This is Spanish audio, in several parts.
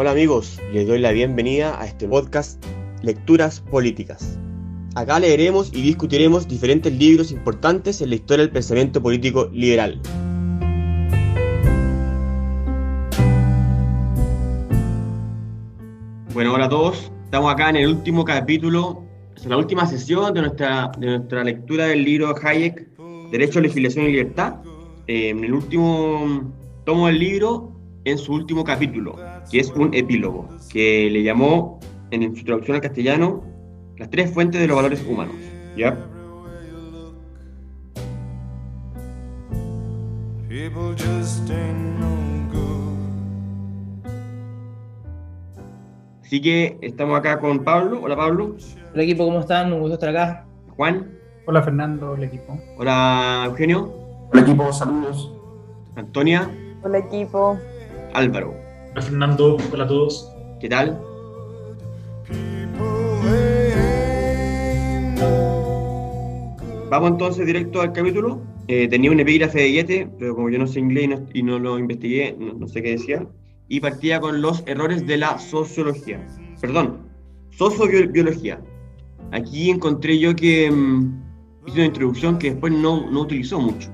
Hola amigos, les doy la bienvenida a este podcast Lecturas Políticas. Acá leeremos y discutiremos diferentes libros importantes en la historia del pensamiento político liberal. Bueno, hola a todos. Estamos acá en el último capítulo, es la última sesión de nuestra, de nuestra lectura del libro Hayek, Derecho, Legislación y Libertad. Eh, en el último tomo del libro, en su último capítulo, que es un epílogo, que le llamó en su traducción al castellano las tres fuentes de los valores humanos. ¿Ya? Así que estamos acá con Pablo. Hola Pablo. Hola equipo, ¿cómo están? Un gusto estar acá. Juan. Hola Fernando, el equipo. Hola Eugenio. Hola equipo, saludos. Antonia. Hola equipo. Álvaro. Hola Fernando, hola a todos. ¿Qué tal? Vamos entonces directo al capítulo. Eh, tenía un epígrafe de Yete, pero como yo no sé inglés y no, y no lo investigué, no, no sé qué decía y partía con los errores de la sociología. Perdón, sociobiología. Aquí encontré yo que mm, hizo una introducción que después no, no utilizó mucho,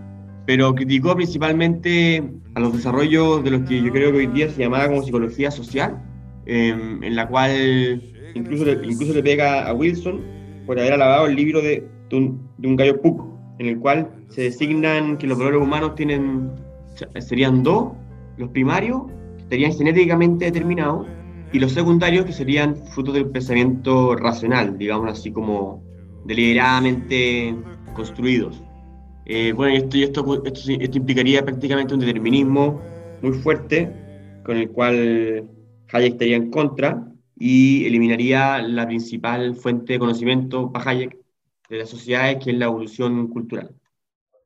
pero criticó principalmente a los desarrollos de los que yo creo que hoy día se llamaba como psicología social, em, en la cual incluso le, incluso le pega a Wilson por haber alabado el libro de, de, un, de un gallo Puck, en el cual se designan que los valores humanos tienen, serían dos, los primarios estarían genéticamente determinados y los secundarios que serían fruto del pensamiento racional, digamos así como deliberadamente construidos. Eh, bueno, esto, esto, esto, esto, implicaría prácticamente un determinismo muy fuerte con el cual Hayek estaría en contra y eliminaría la principal fuente de conocimiento para Hayek de las sociedades, que es la evolución cultural.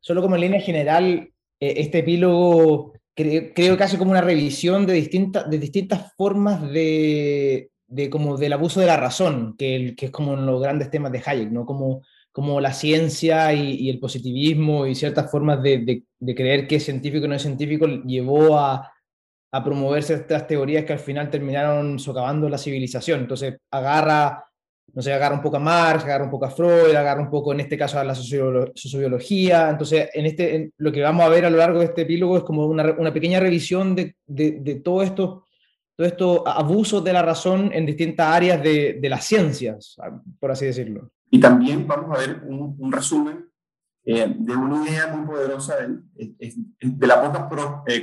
Solo como en línea general, este epílogo creo, creo que hace como una revisión de, distintas de distintas formas de, de, como del abuso de la razón, que, el, que es como en los grandes temas de Hayek, ¿no? Como, como la ciencia y, y el positivismo y ciertas formas de, de, de, creer que es científico y no es científico llevó a, a promover ciertas teorías que al final terminaron socavando la civilización. Entonces agarra no sé, agarra un poco a Marx, agarra un poco a Freud, agarra un poco en este caso a la sociobiología. Entonces, en este, en lo que vamos a ver a lo largo de este epílogo es como una, una pequeña revisión de, de, de todo esto todo estos abusos de la razón en distintas áreas de, de, las ciencias, por así decirlo. Y también vamos a ver un, resumen eh, de una idea muy poderosa de, la poca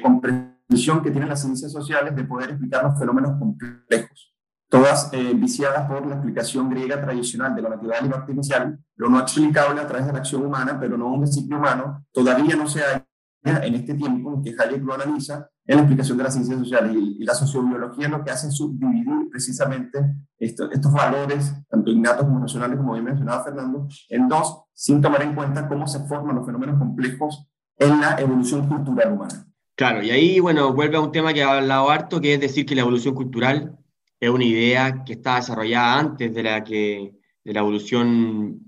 comprensión que tienen las ciencias sociales de poder explicar los fenómenos complejos todas eh, viciadas por la explicación griega tradicional de lo natural y lo artificial, lo no explicable a través de la acción humana, pero no un principio humano, todavía no se halla en este tiempo en que Hayek lo analiza en la explicación de las ciencias sociales. Y, y la sociobiología lo que hace es subdividir precisamente esto, estos valores, tanto innatos como racionales, como bien mencionaba Fernando, en dos, sin tomar en cuenta cómo se forman los fenómenos complejos en la evolución cultural humana. Claro, y ahí, bueno, vuelve a un tema que ha hablado harto, que es decir que la evolución cultural es una idea que está desarrollada antes de la, que, de la evolución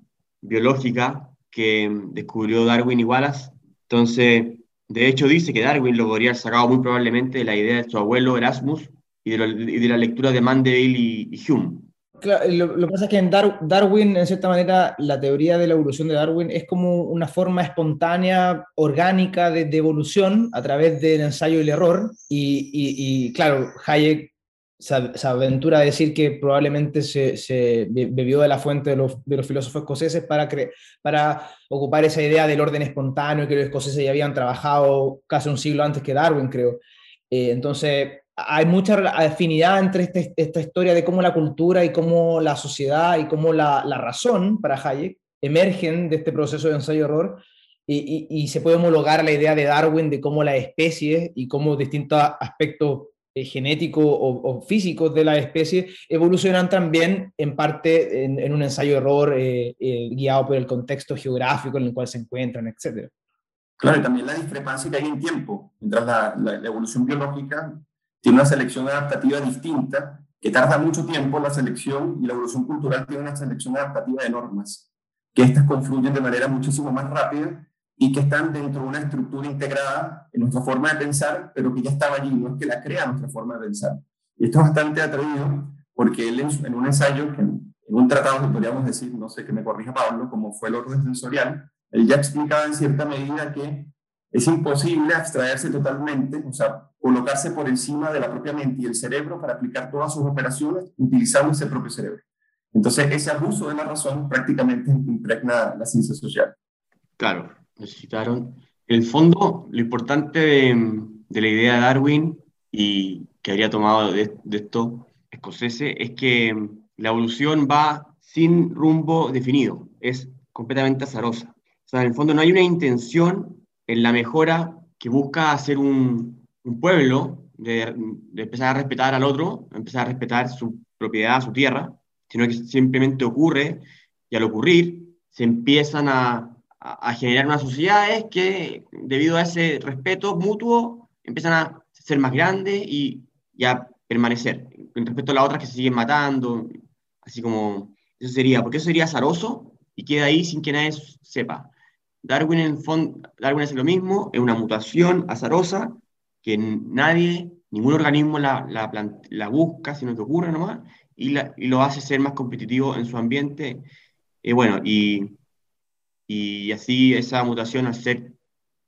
biológica que descubrió Darwin y Wallace. Entonces, de hecho, dice que Darwin lo podría sacado muy probablemente de la idea de su abuelo Erasmus y de, la lectura de Mandeville y, Hume. Lo, que pasa es que en Dar Darwin, en cierta manera, la teoría de la evolución de Darwin es como una forma espontánea, orgánica de, de evolución a través del ensayo y el error. Y, y claro, Hayek se, aventura a decir que probablemente se, bebió de la fuente de los, filósofos escoceses para, ocupar esa idea del orden espontáneo que los escoceses ya habían trabajado casi un siglo antes que Darwin, creo. Eh, entonces, hay mucha afinidad entre este, esta historia de cómo la cultura y cómo la sociedad y cómo la, la razón para Hayek emergen de este proceso de ensayo-error y, y, y se puede homologar la idea de Darwin de cómo las especies y cómo distintos aspectos eh, genéticos o, o, físicos de la especie evolucionan también en parte en, un ensayo-error eh, eh, guiado por el contexto geográfico en el cual se encuentran, etc. Claro, y también la discrepancia que hay en tiempo. Mientras la evolución biológica tiene una selección adaptativa distinta, que tarda mucho tiempo, la selección y la evolución cultural tiene una selección adaptativa de normas, que estas confluyen de manera muchísimo más rápida y que están dentro de una estructura integrada en nuestra forma de pensar, pero que ya estaba allí, no es que la crea nuestra forma de pensar. Y esto es bastante atrevido porque él en, un ensayo, en, un tratado que podríamos decir, no sé, que me corrija Pablo, como fue el orden sensorial, él ya explicaba en cierta medida que es imposible abstraerse totalmente, o sea, colocarse por encima de la propia mente y el cerebro para aplicar todas sus operaciones utilizando ese propio cerebro. Entonces, ese abuso de la razón prácticamente impregna la ciencia social. Claro, necesitaron. En el fondo, lo importante de, la idea de Darwin y que habría tomado de, de esto escoceses es que la evolución va sin rumbo definido, es completamente azarosa. O sea, en el fondo no hay una intención en la mejora que busca hacer un, pueblo, de, empezar a respetar al otro, empezar a respetar su propiedad, su tierra, sino que simplemente ocurre y al ocurrir se empiezan a, a, a generar unas sociedades que debido a ese respeto mutuo empiezan a ser más grandes y, y a permanecer. Con respecto a las otras que se siguen matando, así como eso sería, porque eso sería azaroso y queda ahí sin que nadie sepa. Darwin en fondo, Darwin es lo mismo, es una mutación azarosa que nadie, ningún organismo la, la, la busca, sino que ocurre nomás, y, la, y, lo hace ser más competitivo en su ambiente. Eh, bueno, y, y, así esa mutación al ser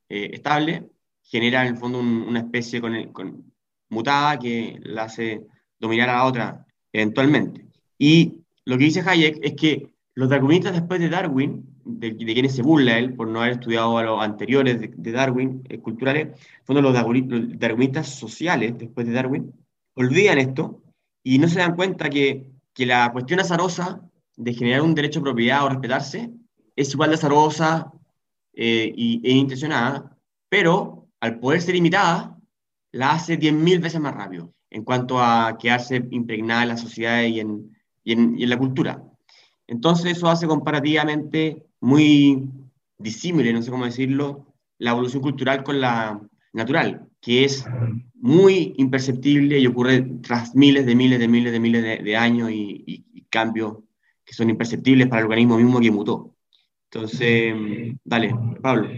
eh, estable genera en el fondo un, una especie con, el, con, mutada que la hace dominar a la otra eventualmente. Y lo que dice Hayek es que los darwinistas después de Darwin, de, de quienes se burla él por no haber estudiado a los anteriores de, de Darwin, eh, culturales, fueron los, los darwinistas sociales después de Darwin, olvidan esto y no se dan cuenta que, que la cuestión azarosa de generar un derecho a propiedad o respetarse es igual de azarosa eh, y, e intencionada, pero al poder ser imitada, la hace 10.000 veces más rápido en cuanto a quedarse impregnada en la sociedad y en, y en, y en la cultura. Entonces eso hace comparativamente muy disímile, no sé cómo decirlo, la evolución cultural con la natural, que es muy imperceptible y ocurre tras miles de miles de miles de miles de, de años y, y, y, cambios que son imperceptibles para el organismo mismo que mutó. Entonces, dale, Pablo.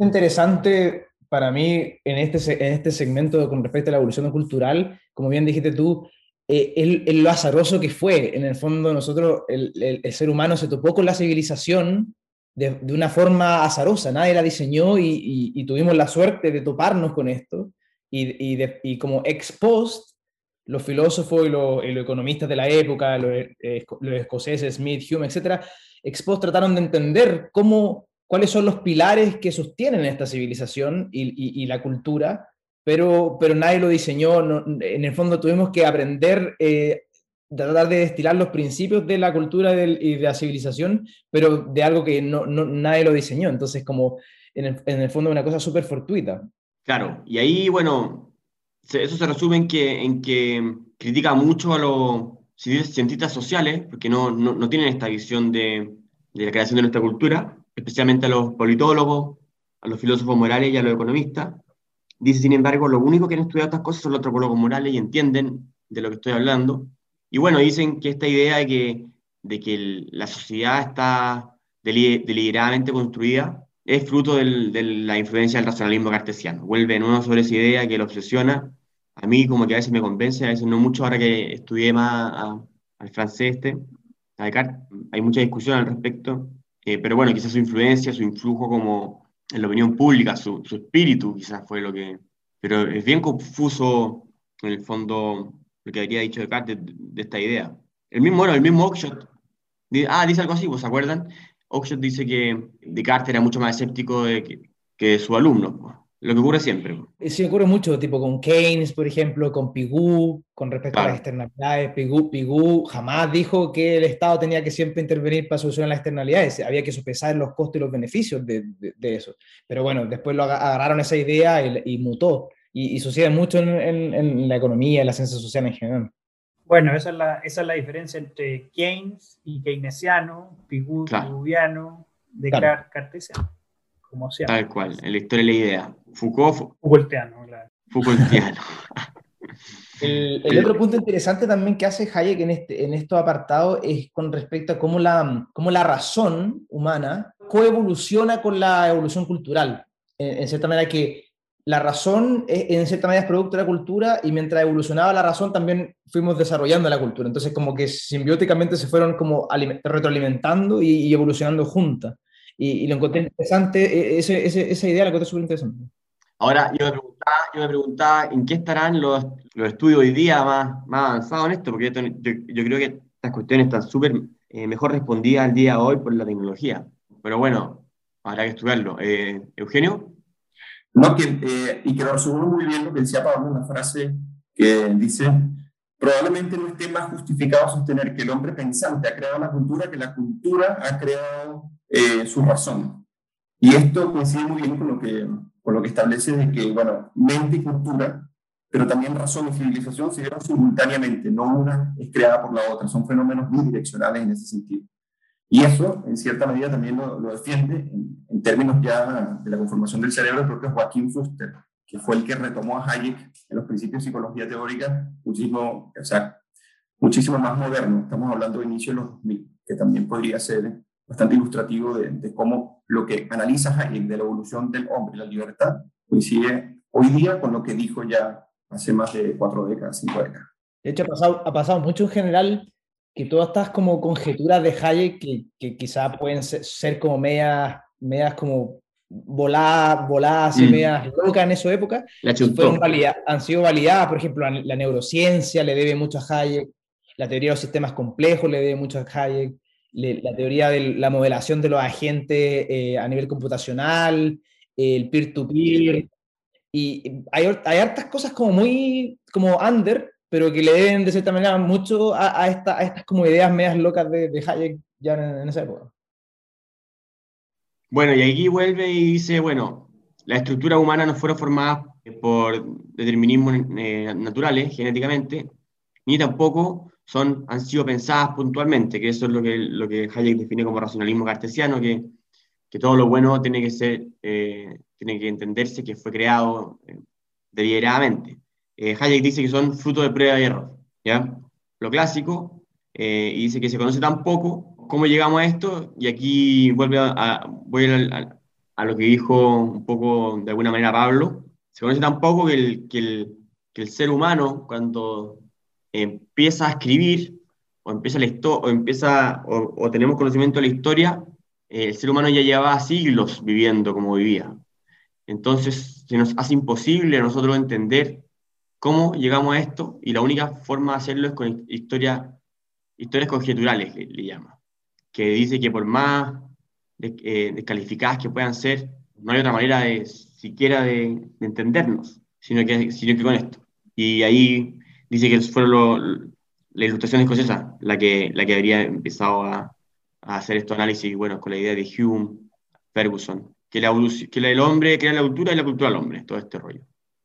Interesante para mí en este, en este segmento con respecto a la evolución cultural, como bien dijiste tú, eh, el, el, lo azaroso que fue. En el fondo, nosotros, el, el, ser humano se topó con la civilización de, de, una forma azarosa, nadie la diseñó y, y, tuvimos la suerte de toparnos con esto. Y, de, y como ex post, los filósofos y los, los, economistas de la época, los, eh, los escoceses, Smith, Hume, etc., ex post trataron de entender cómo cuáles son los pilares que sostienen esta civilización y, la cultura, pero, pero nadie lo diseñó. No, en el fondo tuvimos que aprender, eh, tratar de destilar los principios de la cultura y de la civilización, pero de algo que no, nadie lo diseñó. Entonces, como en el, en el fondo, una cosa súper fortuita. Claro, y ahí, bueno, eso se resume en que, en que critica mucho a los cientistas sociales, porque no, no, no tienen esta visión de, de la creación de nuestra cultura, especialmente a los politólogos, a los filósofos morales y a los economistas. Dice, sin embargo, lo único que han estudiado estas cosas son los antropólogos morales y entienden de lo que estoy hablando. Y bueno, dicen que esta idea de que, de que el, la sociedad está deliberadamente construida es fruto de la influencia del racionalismo cartesiano. Vuelve de nuevo sobre esa idea que lo obsesiona. A mí como que a veces me convence, a veces no mucho, ahora que estudié más a, al francés este, a Descartes, hay mucha discusión al respecto. Eh, pero bueno, quizás su influencia, su influjo como en la opinión pública, su, su, espíritu quizás fue lo que... Pero es bien confuso, en el fondo, lo que habría dicho Descartes de, de esta idea. El mismo, bueno, el mismo Oxford, ah, dice algo así, ¿vos se acuerdan? Oxford dice que Descartes era mucho más escéptico de que, que de su alumno. Lo que ocurre siempre. Sí, ocurre mucho, tipo con Keynes, por ejemplo, con Pigou, con respecto claro. a las externalidades. Pigou, Pigou jamás dijo que el Estado tenía que siempre intervenir para solucionar las externalidades. Había que sopesar los costos y los beneficios de, de, de eso. Pero bueno, después lo agarraron esa idea y, y mutó. Y, y, sucede mucho en, en, en, la economía, en la ciencia social en general. Bueno, esa es la, esa es la diferencia entre Keynes y keynesiano, Pigou, claro. Piguviano, Descartes, claro. cartesiano. Como sea. Tal cual, en la historia de la idea. Foucault. Foucaultiano, claro. Foucaultiano. el, el, otro punto interesante también que hace Hayek en, este, en estos apartados es con respecto a cómo la, cómo la razón humana coevoluciona con la evolución cultural. En, en cierta manera que la razón en cierta manera es producto de la cultura y mientras evolucionaba la razón también fuimos desarrollando la cultura. Entonces como que simbióticamente se fueron como retroalimentando y, evolucionando juntas. Y, lo encontré interesante, e, esa idea la encontré súper interesante. Ahora, yo me, preguntaba, yo me preguntaba en qué estarán los, los estudios hoy día más, más avanzados en esto, porque yo, yo, creo que estas cuestiones están súper eh, mejor respondidas al día de hoy por la tecnología. Pero bueno, habrá que estudiarlo. Eh, Eugenio. No, que, eh, y que lo resumo muy bien lo que decía Pablo, una frase que dice, probablemente no esté más justificado sostener que el hombre pensante ha creado la cultura que la cultura ha creado eh, su razón. Y esto coincide muy bien con lo que, con lo que establece de que, bueno, mente y cultura, pero también razón y civilización se dieron simultáneamente, no una es creada por la otra, son fenómenos bidireccionales en ese sentido. Y eso, en cierta medida, también lo, defiende en, términos ya de la conformación del cerebro el propio Joaquín Fuster, que fue el que retomó a Hayek en los principios de psicología teórica muchísimo, o sea, muchísimo más moderno. Estamos hablando de inicio de los 2000, que también podría ser bastante ilustrativo de, de cómo lo que analiza Hayek de la evolución del hombre y la libertad coincide hoy día con lo que dijo ya hace más de cuatro décadas, cinco décadas. De hecho, ha pasado, ha pasado mucho en general que todas estas como conjeturas de Hayek que, que quizá pueden ser, como medias, medias como voladas, voladas y mm. medias locas en esa época, han sido validadas, por ejemplo, la, neurociencia le debe mucho a Hayek, la teoría de los sistemas complejos le debe mucho a Hayek, la teoría de la modelación de los agentes eh, a nivel computacional, el peer-to-peer, y hay, hay hartas cosas como muy como under pero que le den de cierta manera mucho a, a, esta, a estas como ideas medias locas de, de Hayek ya en, esa época. Bueno, y aquí vuelve y dice, bueno, las estructuras humanas no fueron formadas por determinismos eh, naturales, genéticamente, ni tampoco son, han sido pensadas puntualmente, que eso es lo que, lo que Hayek define como racionalismo cartesiano, que, que todo lo bueno tiene que ser, eh, tiene que entenderse que fue creado eh, deliberadamente eh, Hayek dice que son fruto de prueba y error, ¿ya? Lo clásico, eh, y dice que se conoce tan poco, ¿cómo llegamos a esto? Y aquí vuelve a, voy a, lo que dijo un poco de alguna manera Pablo, se conoce tan poco que el, que el, que el ser humano cuando empieza a escribir o empieza, la o, empieza o, tenemos conocimiento de la historia, el ser humano ya llevaba siglos viviendo como vivía. Entonces se nos hace imposible a nosotros entender cómo llegamos a esto y la única forma de hacerlo es con historias conjeturales, le, llama, que dice que por más eh, descalificadas que puedan ser, no hay otra manera de siquiera de, entendernos, sino que, sino que con esto. Y ahí dice que fueron la ilustración escocesa la que, la que habría empezado a, hacer este análisis, bueno, con la idea de Hume, Ferguson, que, la, que el hombre crea la cultura y la cultura al hombre, todo este rollo.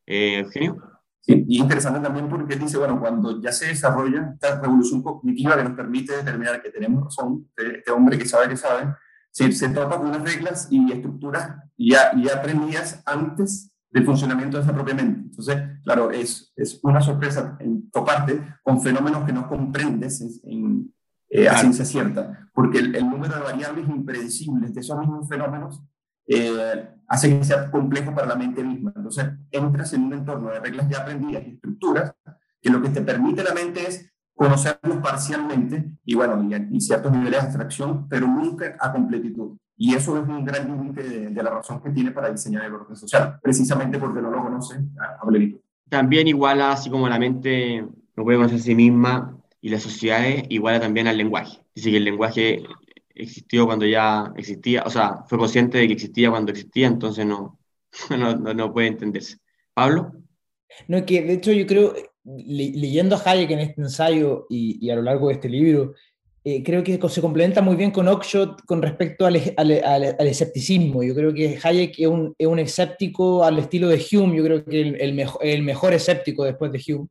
Eh, Eugenio. Sí, y interesante también porque él dice, bueno, cuando ya se desarrolla esta revolución cognitiva que nos permite determinar que tenemos razón, este, hombre que sabe que sabe, se, se topa con unas reglas y estructuras ya, ya aprendidas antes del funcionamiento de esa propia mente. Entonces, claro, es, es una sorpresa en toparte con fenómenos que no comprendes en, eh, a ciencia cierta, porque el, el, número de variables impredecibles de esos mismos fenómenos eh, hace que sea complejo para la mente misma. Entonces, entras en un entorno de reglas ya aprendidas y estructuras que lo que te permite la mente es conocerlos parcialmente y, bueno, y, ciertos niveles de abstracción, pero nunca a completitud. Y eso es un gran límite de, la razón que tiene para diseñar el orden social, precisamente porque no lo conoce a, plenitud. También iguala, así como la mente no puede conocer a sí misma y las sociedades, iguala también al lenguaje. Dice que el lenguaje existió cuando ya existía, o sea, fue consciente de que existía cuando existía, entonces no, no, no, puede entenderse. Pablo. No, que de hecho yo creo, leyendo a Hayek en este ensayo y, y a lo largo de este libro, eh, creo que se complementa muy bien con Oxshot con respecto al, al, al, escepticismo. Yo creo que Hayek es un, es un, escéptico al estilo de Hume, yo creo que el, el, mejor, el mejor escéptico después de Hume,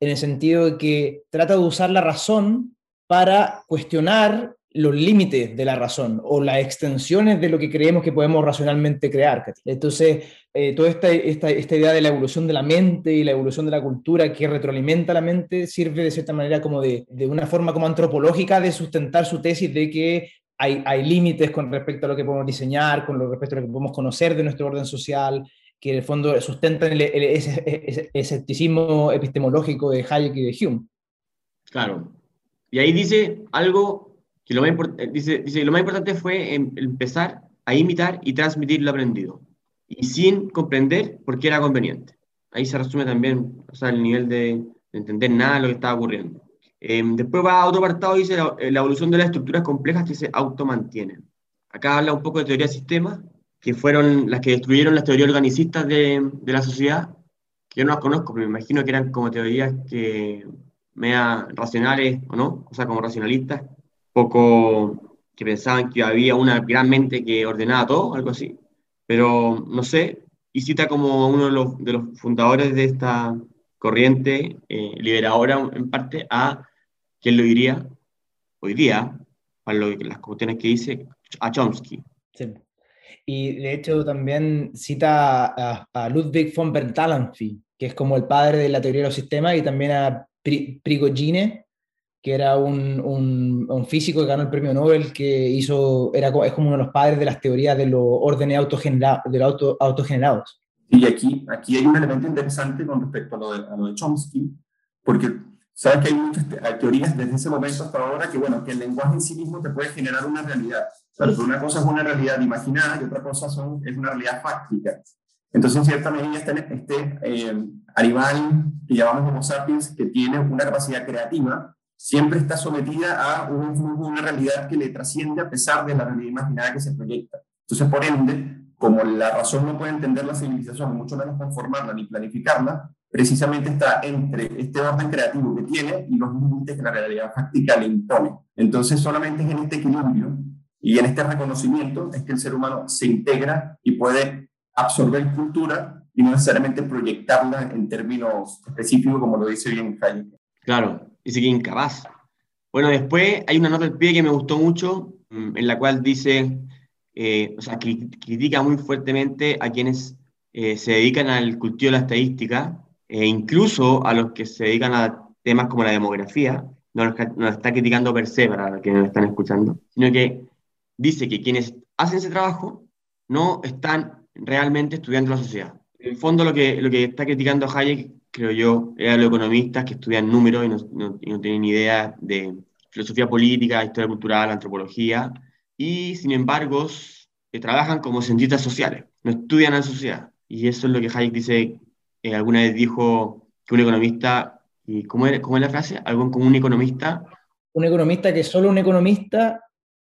en el sentido de que trata de usar la razón para cuestionar los límites de la razón o las extensiones de lo que creemos que podemos racionalmente crear. Entonces, eh, toda esta, esta, esta, idea de la evolución de la mente y la evolución de la cultura que retroalimenta la mente sirve de cierta manera como de, de una forma como antropológica de sustentar su tesis de que hay, hay límites con respecto a lo que podemos diseñar, con respecto a lo que podemos conocer de nuestro orden social, que en el fondo sustentan el, ese, escepticismo epistemológico de Hayek y de Hume. Claro. Y ahí dice algo que lo más, dice, dice, lo más importante fue em, empezar a imitar y transmitir lo aprendido, y sin comprender por qué era conveniente. Ahí se resume también o sea, el nivel de, entender nada de lo que estaba ocurriendo. Em, después va a otro apartado, dice la, la, evolución de las estructuras complejas que se automantienen. Acá habla un poco de teoría de sistemas, que fueron las que destruyeron las teorías organicistas de, de la sociedad, que yo no las conozco, pero me imagino que eran como teorías que mea racionales o no, o sea, como racionalistas, poco que pensaban que había una gran mente que ordenaba todo, algo así. Pero no sé, y cita como uno de los, fundadores de esta corriente eh, liberadora, en parte, a quién lo diría hoy día, para las cuestiones que dice, a Chomsky. Sí. Y de hecho también cita a, Ludwig von Bertalanffy, que es como el padre de la teoría de los sistemas, y también a Prigogine, que era un, un, físico que ganó el premio Nobel, que hizo, era, es como uno de los padres de las teorías de los órdenes autogenera, de los auto, autogenerados. Y aquí, aquí hay un elemento interesante con respecto a lo de, a lo de Chomsky, porque sabes que hay muchas teorías desde ese momento hasta ahora que, bueno, que el lenguaje en sí mismo te puede generar una realidad. Pero una cosa es una realidad imaginada y otra cosa son, es una realidad fáctica. Entonces, en cierta medida, este, este eh, animal que llamamos Homo sapiens, que tiene una capacidad creativa, siempre está sometida a un, una realidad que le trasciende a pesar de la realidad imaginada que se proyecta. Entonces, por ende, como la razón no puede entender la civilización, mucho menos conformarla ni planificarla, precisamente está entre este orden creativo que tiene y los límites que la realidad fáctica le impone. Entonces, solamente es en este equilibrio y en este reconocimiento es que el ser humano se integra y puede absorber cultura y no necesariamente proyectarla en términos específicos, como lo dice bien Hayek. Claro, dice que incapaz. Bueno, después hay una nota del pie que me gustó mucho, mm, en la cual dice, eh, o sea, critica muy fuertemente a quienes eh, se dedican al cultivo de la estadística, e incluso a los que se dedican a temas como la demografía, no lo está criticando per se para quienes lo están escuchando, sino que dice que quienes hacen ese trabajo no están realmente estudiando la sociedad. En el fondo lo que, lo que está criticando Hayek, creo yo, era los economistas que estudian números y no, no, tienen idea de filosofía política, historia cultural, antropología, y sin embargo que trabajan como cientistas sociales, no estudian a la sociedad. Y eso es lo que Hayek dice, eh, alguna vez dijo que un economista, ¿y cómo, es, cómo es la frase? Algo como un economista. Un economista que solo un economista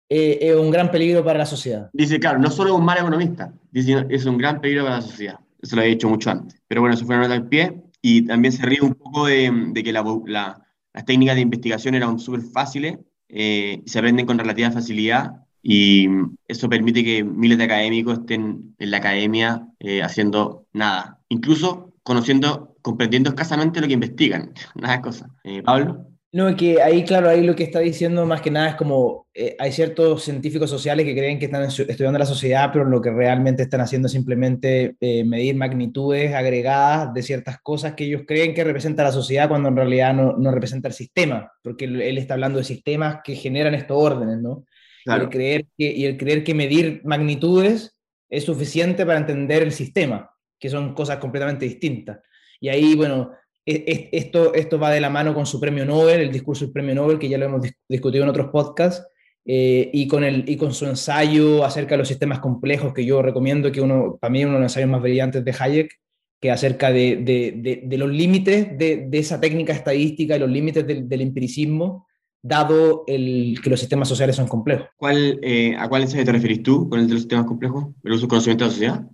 eh, es un gran peligro para la sociedad. Dice, claro, no solo es un mal economista, dice, es un gran peligro para la sociedad. Eso lo he dicho mucho antes. Pero bueno, eso fue una nota al pie. Y también se ríe un poco de, de que la, la, las técnicas de investigación eran súper fáciles eh, y se aprenden con relativa facilidad. Y eso permite que miles de académicos estén en la academia eh, haciendo nada. Incluso conociendo, comprendiendo escasamente lo que investigan. Nada de cosas. Pablo. No, que ahí, claro, ahí lo que está diciendo más que nada es como eh, hay ciertos científicos sociales que creen que están estudiando la sociedad, pero lo que realmente están haciendo es simplemente eh, medir magnitudes agregadas de ciertas cosas que ellos creen que representa la sociedad cuando en realidad no, no representa el sistema, porque él, está hablando de sistemas que generan estos órdenes, ¿no? Y, el creer que, y el creer que medir magnitudes es suficiente para entender el sistema, que son cosas completamente distintas. Y ahí, bueno, esto, esto va de la mano con su premio Nobel, el discurso del premio Nobel, que ya lo hemos discutido en otros podcasts, eh, y, con el, y con su ensayo acerca de los sistemas complejos, que yo recomiendo, que uno, para mí uno de los ensayos más brillantes de Hayek, que acerca de, de, de, los límites de, esa técnica estadística y los límites del, empiricismo, dado el, que los sistemas sociales son complejos. ¿Cuál, eh, ¿A cuál ensayo te referís tú con el de los sistemas complejos? ¿El uso conocimiento de la sociedad?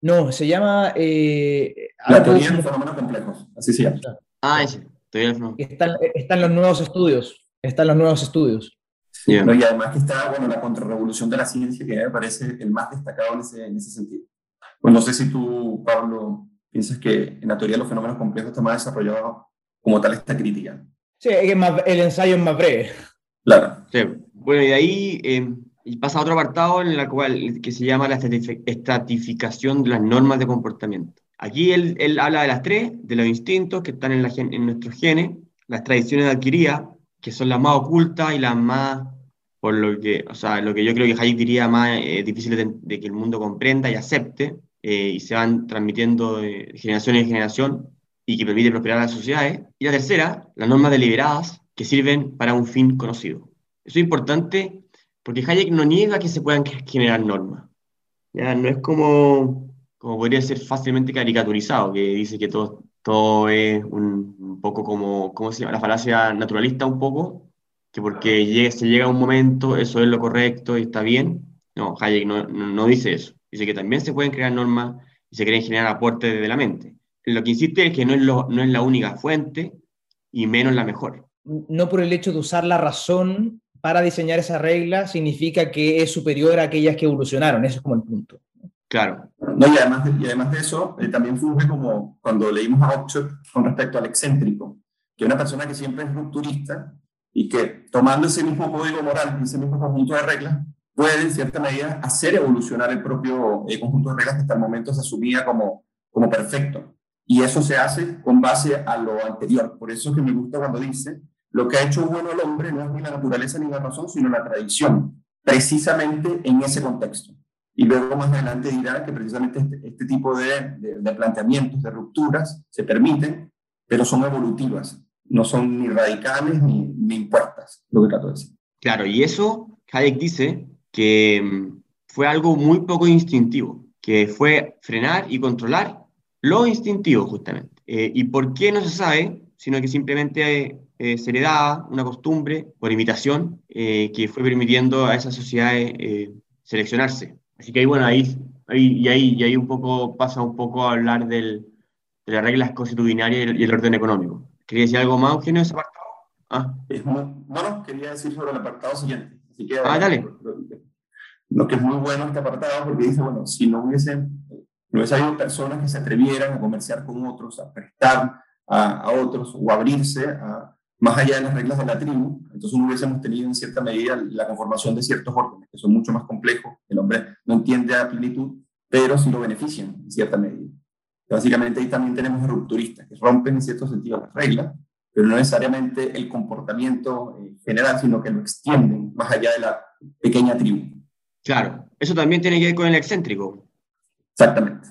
No, se llama... Eh, la teoría de los fenómenos complejos, así se llama. Ah, ese, teoría de Están, están los nuevos estudios, están los nuevos estudios. y además que está, bueno, la contrarrevolución de la ciencia, que me parece el más destacado en ese, en ese sentido. Pues no sé si tú, Pablo, piensas que en la teoría de los fenómenos complejos está más desarrollado como tal esta crítica. Sí, es que más, el ensayo es más breve. Claro. Sí. Bueno, y de ahí... Eh, y pasa a otro apartado en el cual, que se llama la estratificación de las normas de comportamiento. Aquí él, él habla de las tres, de los instintos que están en, la, en nuestros genes, las tradiciones adquiridas, que son las más ocultas y las más, por lo que, o sea, lo que yo creo que Hayek diría más eh, difícil de, que el mundo comprenda y acepte, eh, y se van transmitiendo de generación en generación y que permite prosperar a las sociedades. Y la tercera, las normas deliberadas que sirven para un fin conocido. Eso es importante porque Hayek no niega que se puedan generar normas. Ya no es como, como podría ser fácilmente caricaturizado, que dice que todo, todo es un, un poco como, ¿cómo se llama? La falacia naturalista un poco, que porque llegue, se llega a un momento, eso es lo correcto y está bien. No, Hayek no, no, dice eso. Dice que también se pueden crear normas y se quieren generar aportes desde la mente. Lo que insiste es que no es, lo, no es la única fuente y menos la mejor. No por el hecho de usar la razón para diseñar esa regla significa que es superior a aquellas que evolucionaron. Eso es como el punto. Claro. No, y, además de, y además de eso, eh, también funge como cuando leímos a Oxford con respecto al excéntrico, que es una persona que siempre es rupturista y que tomando ese mismo código moral, ese mismo conjunto de reglas, puede en cierta medida hacer evolucionar el propio eh, conjunto de reglas que hasta el momento se asumía como, como perfecto. Y eso se hace con base a lo anterior. Por eso es que me gusta cuando dice, lo que ha hecho bueno el hombre no es ni la naturaleza ni la razón, sino la tradición, precisamente en ese contexto. Y luego más adelante dirá que precisamente este, este tipo de, de, planteamientos, de rupturas, se permiten, pero son evolutivas, no son ni radicales ni, ni impuestas, lo que trato de decir. Claro, y eso Hayek dice que mm, fue algo muy poco instintivo, que fue frenar y controlar lo instintivo justamente. Eh, ¿Y por qué no se sabe? Sino que simplemente eh, se le daba una costumbre por imitación eh, que fue permitiendo a esas sociedades seleccionarse. Así que ahí, bueno, ahí, ahí, y, ahí, y ahí un poco pasa un poco a hablar del, de las reglas constitucionarias y el, orden económico. ¿Quería decir algo más, Eugenio, ese apartado? Ah. no, no, quería decir sobre el apartado siguiente. Así que, ah, dale. Lo, que es muy bueno este apartado porque dice, bueno, si no hubiese, no hubiese habido personas que se atrevieran a comerciar con otros, a prestar a, a otros o abrirse a, más allá de las reglas de la tribu, entonces no hubiésemos tenido en cierta medida la conformación de ciertos órdenes, que son mucho más complejos, el hombre no entiende a plenitud, pero sí lo benefician en cierta medida. Básicamente ahí también tenemos rupturistas, que rompen en cierto sentido las reglas, pero no necesariamente el comportamiento eh, general, sino que lo extienden más allá de la pequeña tribu. Claro, eso también tiene que ver con el excéntrico. Exactamente.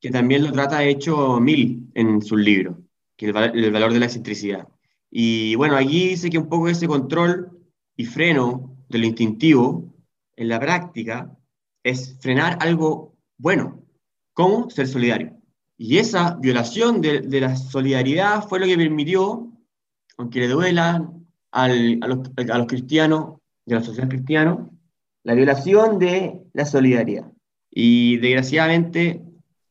Que también lo trata hecho Mill en su libro, el, valor de la excentricidad. Y bueno, aquí dice que un poco ese control y freno de lo instintivo en la práctica es frenar algo bueno, como ser solidario. Y esa violación de, de la solidaridad fue lo que permitió, aunque le duelan al, a, los, a los cristianos, de la sociedad cristiana, la violación de la solidaridad. Y desgraciadamente,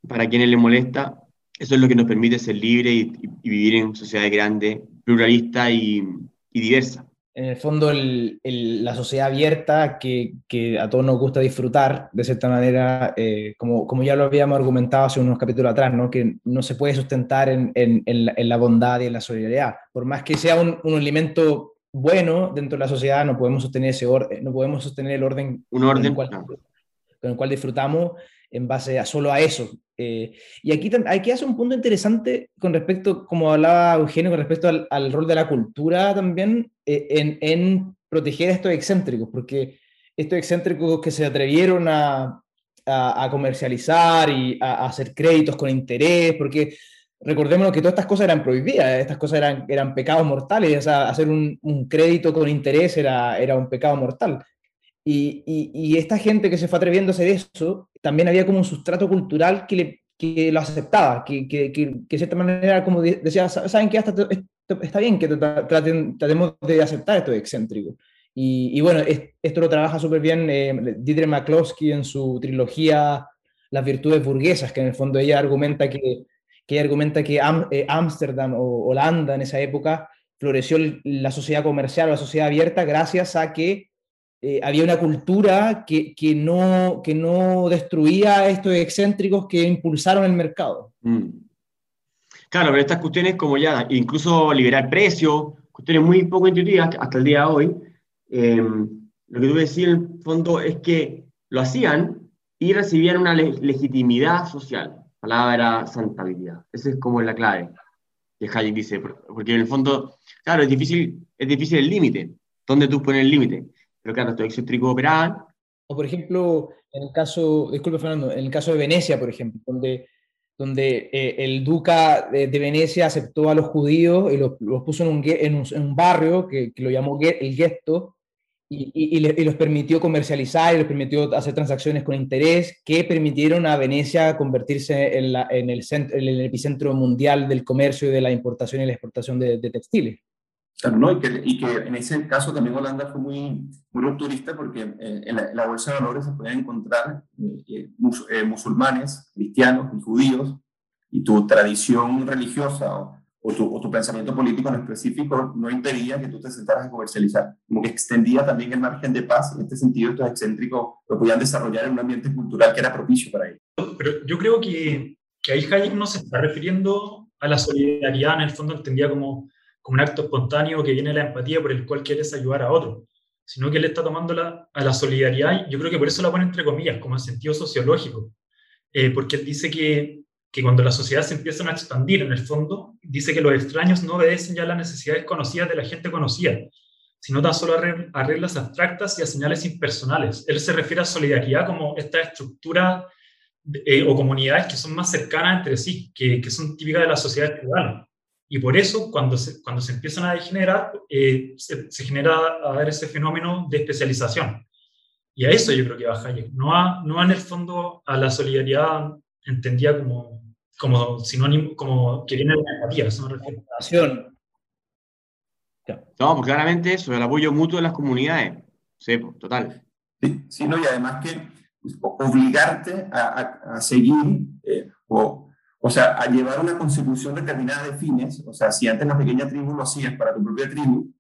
para quienes les molesta, eso es lo que nos permite ser libres y, y vivir en sociedades grandes pluralista y, diversa. En el fondo, la sociedad abierta que, a todos nos gusta disfrutar, de cierta manera, eh, como, como ya lo habíamos argumentado hace unos capítulos atrás, ¿no? que no se puede sustentar en, en, la, bondad y en la solidaridad. Por más que sea un, un, elemento bueno dentro de la sociedad, no podemos sostener, ese orden, no podemos sostener el orden, un orden con el cual, con el cual disfrutamos en base a solo a eso. Eh, y aquí, aquí hace un punto interesante con respecto, como hablaba Eugenio, con respecto al, rol de la cultura también eh, en, en, proteger a estos excéntricos, porque estos excéntricos que se atrevieron a, a, comercializar y a, hacer créditos con interés, porque recordemos que todas estas cosas eran prohibidas, estas cosas eran, eran pecados mortales, o sea, hacer un, un crédito con interés era, era un pecado mortal. Y, y, esta gente que se fue atreviendo a hacer eso, también había como un sustrato cultural que, le, que lo aceptaba, que, que, que, de cierta manera como decía, ¿saben qué? Hasta está bien que traten, tratemos de aceptar esto excéntrico. Y, y bueno, esto lo trabaja súper bien eh, Dietrich McCloskey en su trilogía Las virtudes burguesas, que en el fondo ella argumenta que, que, argumenta que eh, Ámsterdam o Holanda en esa época floreció la sociedad comercial o la sociedad abierta gracias a que eh, había una cultura que, que, no, que no destruía a estos excéntricos que impulsaron el mercado. Mm. Claro, pero estas cuestiones como ya, incluso liberar precios, cuestiones muy poco intuitivas hasta el día de hoy, em, lo que tú decías en el fondo es que lo hacían y recibían una legitimidad social. Palabra santabilidad. Esa es como la clave que Hayek dice, porque en el fondo, claro, es difícil, es difícil el límite. ¿Dónde tú pones el límite? Pero claro, estos excéntricos operaban O por ejemplo, en el caso, disculpe Fernando, en el caso de Venecia, por ejemplo, donde, donde eh, el duca de, Venecia aceptó a los judíos y los, puso en un, en un, barrio que, que, lo llamó el ghetto, y, los permitió comercializar y les permitió hacer transacciones con interés que permitieron a Venecia convertirse en, en, el, centro, en el, epicentro mundial del comercio y de la importación y la exportación de, textiles. Claro, ¿no? y, que, y, que, en ese caso también Holanda fue muy, muy rupturista porque eh, en, la, bolsa de valores se podían encontrar eh, eh, musulmanes, cristianos y judíos, y tu tradición religiosa o, o tu, o tu, pensamiento político en específico no impedía que tú te sentaras a comercializar, como que extendía también el margen de paz. En este sentido, estos excéntricos lo podían desarrollar en un ambiente cultural que era propicio para ellos. Pero yo creo que, que ahí Hayek no se está refiriendo a la solidaridad, en el fondo entendía como, como un acto espontáneo que viene la empatía por el cual quieres ayudar a otro, sino que él está tomando la, a la solidaridad, yo creo que por eso la pone entre comillas, como en sentido sociológico, eh, porque él dice que que cuando la sociedad se empieza a expandir, en el fondo, dice que los extraños no obedecen ya a las necesidades conocidas de la gente conocida, sino tan solo a, reglas abstractas y a señales impersonales. Él se refiere a solidaridad como esta estructura eh, o comunidades que son más cercanas entre sí, que, que son típicas de la sociedad ciudadana. Y por eso, cuando se, cuando se empiezan a degenerar, eh, se, genera a ver ese fenómeno de especialización. Y a eso yo creo que va Hayek, no, a, no en el fondo a la solidaridad entendía como como sinónimo, como que viene de la empatía, eso me refiero. No, pues claramente eso, el apoyo mutuo de las comunidades. Sí, pues, total. Sí, sí no, y además que obligarte a, a, seguir eh, o, o sea, a llevar una consecución determinada de fines, o sea, si antes la pequeña tribu lo hacías para tu propia tribu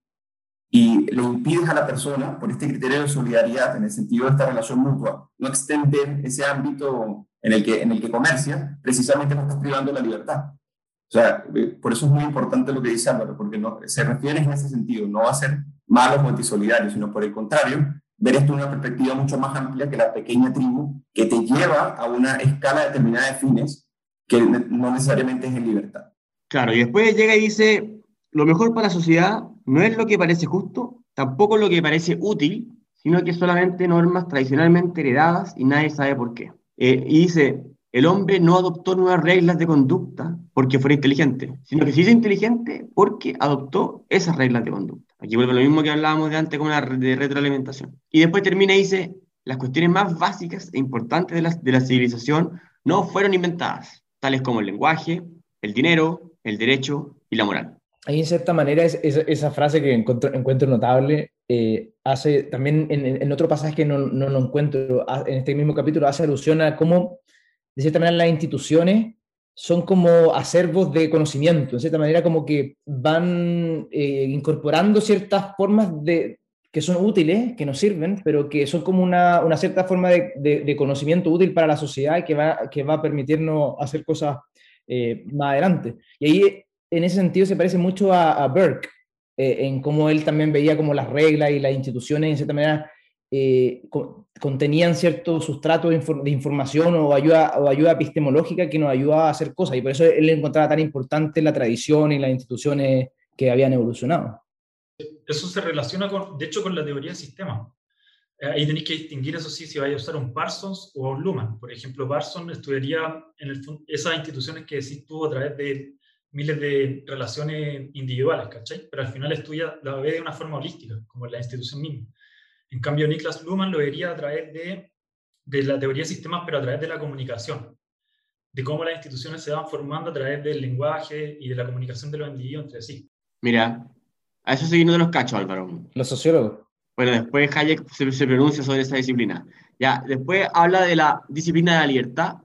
y le impides a la persona, por este criterio de solidaridad, en el sentido de esta relación mutua, no extender ese ámbito en el que, en el que comercia, precisamente no estás privando la libertad. O sea, eh, por eso es muy importante lo que dice Álvaro, porque no, se refiere en ese sentido, no va a ser malo o antisolidario, sino por el contrario, ver esto en una perspectiva mucho más amplia que la pequeña tribu que te lleva a una escala determinada de fines que no necesariamente es en libertad. Claro, y después llega y dice, lo mejor para la sociedad no es lo que parece justo, tampoco lo que parece útil, sino que solamente normas tradicionalmente heredadas y nadie sabe por qué. Eh, y dice, el hombre no adoptó nuevas reglas de conducta porque fuera inteligente, sino que se hizo inteligente porque adoptó esas reglas de conducta. Aquí vuelve lo mismo que hablábamos de antes con la de retroalimentación. Y después termina y dice, las cuestiones más básicas e importantes de la, de la civilización no fueron inventadas, tales como el lenguaje, el dinero, el derecho y la moral. Ahí en cierta manera es, esa frase que encuentro, encuentro notable eh, hace también en, otro pasaje que no, no, lo encuentro en este mismo capítulo, hace alusión a cómo, de cierta manera, las instituciones son como acervos de conocimiento, de cierta manera como que van eh, incorporando ciertas formas de, que son útiles, que nos sirven, pero que son como una, una cierta forma de, de, conocimiento útil para la sociedad y que va, que va a permitirnos hacer cosas eh, más adelante. Y ahí, en ese sentido, se parece mucho a, a Burke, eh, en cómo él también veía como las reglas y las instituciones, en cierta manera, eh, contenían cierto sustrato de, información o ayuda, o ayuda epistemológica que nos ayudaba a hacer cosas. Y por eso él encontraba tan importante la tradición y las instituciones que habían evolucionado. Eso se relaciona, con, de hecho, con la teoría de sistemas. Eh, ahí tenéis que distinguir, eso sí, si vais a usar un Parsons o un Luhmann. Por ejemplo, Parsons estudiaría en el, esas instituciones que decís tú a través de miles de relaciones individuales, ¿cachai? Pero al final estudia, la ve de una forma holística, como la institución misma. En cambio, Niklas Luhmann lo vería a través de, de la teoría de sistemas, pero a través de la comunicación, de cómo las instituciones se van formando a través del lenguaje y de la comunicación de los individuos entre sí. Mira, a eso seguimos de los cachos, Álvaro. Los sociólogos. Bueno, después Hayek se, se pronuncia sobre esa disciplina. Ya, después habla de la disciplina de la libertad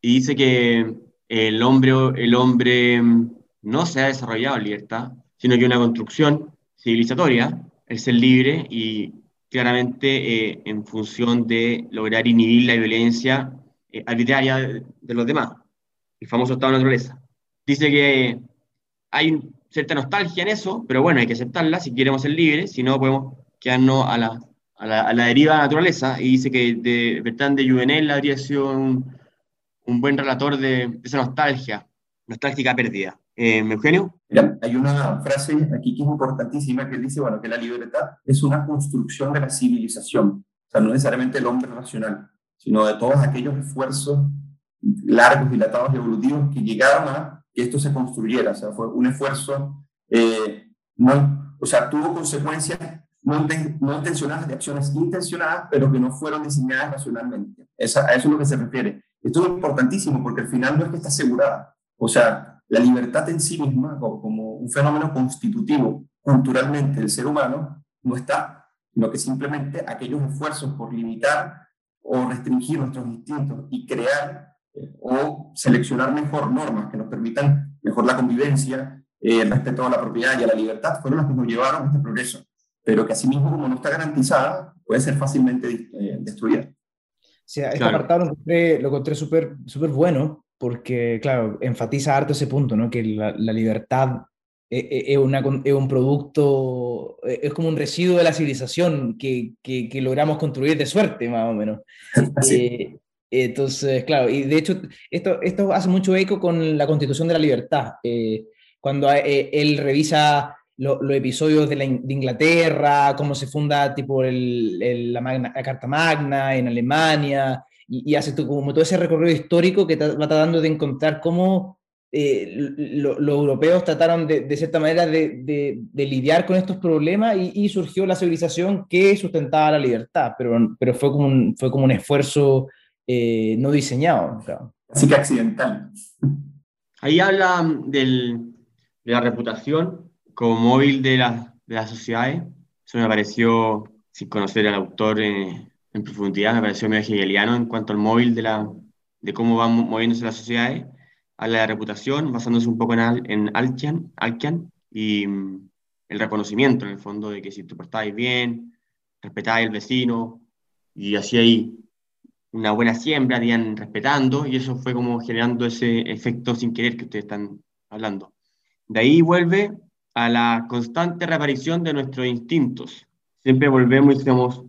y dice que el hombre, el hombre mm, no se ha desarrollado en libertad, sino que una construcción civilizatoria, el ser libre y claramente eh, en función de lograr inhibir la violencia eh, arbitraria de, los demás, el famoso estado de naturaleza. Dice que hay cierta nostalgia en eso, pero bueno, hay que aceptarla si queremos ser libres, si no podemos quedarnos a la, a deriva de la naturaleza, y dice que de Bertrand de Juvenel habría sido un, un buen relator de, esa nostalgia, nostálgica pérdida. Eh, Eugenio. Mira, hay una frase aquí que es importantísima que dice, bueno, que la libertad es una construcción de la civilización. o sea, no necesariamente el hombre racional, sino de todos aquellos esfuerzos largos, dilatados y evolutivos que llegaron a que esto se construyera. O sea, fue un esfuerzo, eh, no, o sea, tuvo consecuencias no, no, intencionadas de acciones intencionadas, pero que no fueron diseñadas racionalmente. Esa, a eso es lo que se refiere. Esto es importantísimo porque al final no es que está asegurada. O sea, la libertad en sí misma, como un fenómeno constitutivo culturalmente del ser humano, no está, sino que simplemente aquellos esfuerzos por limitar o restringir nuestros instintos y crear eh, o seleccionar mejor normas que nos permitan mejor la convivencia, eh, el respeto a la propiedad y a la libertad, fueron las que nos llevaron a este progreso, pero que asimismo como no está garantizada, puede ser fácilmente eh, destruida. Sí, este apartado lo encontré, súper super bueno, porque, claro, enfatiza harto ese punto, ¿no? Que la, la libertad es, e, una, es, un producto, e, es como un residuo de la civilización que, que, que logramos construir de suerte, más o menos. Eh, entonces, claro, y de hecho, esto, esto hace mucho eco con la Constitución de la Libertad. Eh, cuando eh, él revisa los episodios de, de, Inglaterra, cómo se funda tipo el, la, Magna, la, Carta Magna en Alemania, y, y hace como todo ese recorrido histórico que va tratando de encontrar cómo eh, los europeos trataron de, de cierta manera de, de, lidiar con estos problemas y, surgió la civilización que sustentaba la libertad, pero, pero fue, como un, fue como un esfuerzo eh, no diseñado. Así que accidental. Ahí habla del, de la reputación como móvil de, la, de las sociedades. Eso me pareció, sin conocer al autor en, en profundidad, me pareció medio hegeliano en cuanto al móvil de, la, de cómo van moviéndose las sociedades habla de reputación, basándose un poco en, en Alkian, Alkian y mm, el reconocimiento, en el fondo, de que si te portáis bien, respetáis al vecino, y así hay una buena siembra, iban respetando, y eso fue como generando ese efecto sin querer que ustedes están hablando. De ahí vuelve a la constante reaparición de nuestros instintos. Siempre volvemos y somos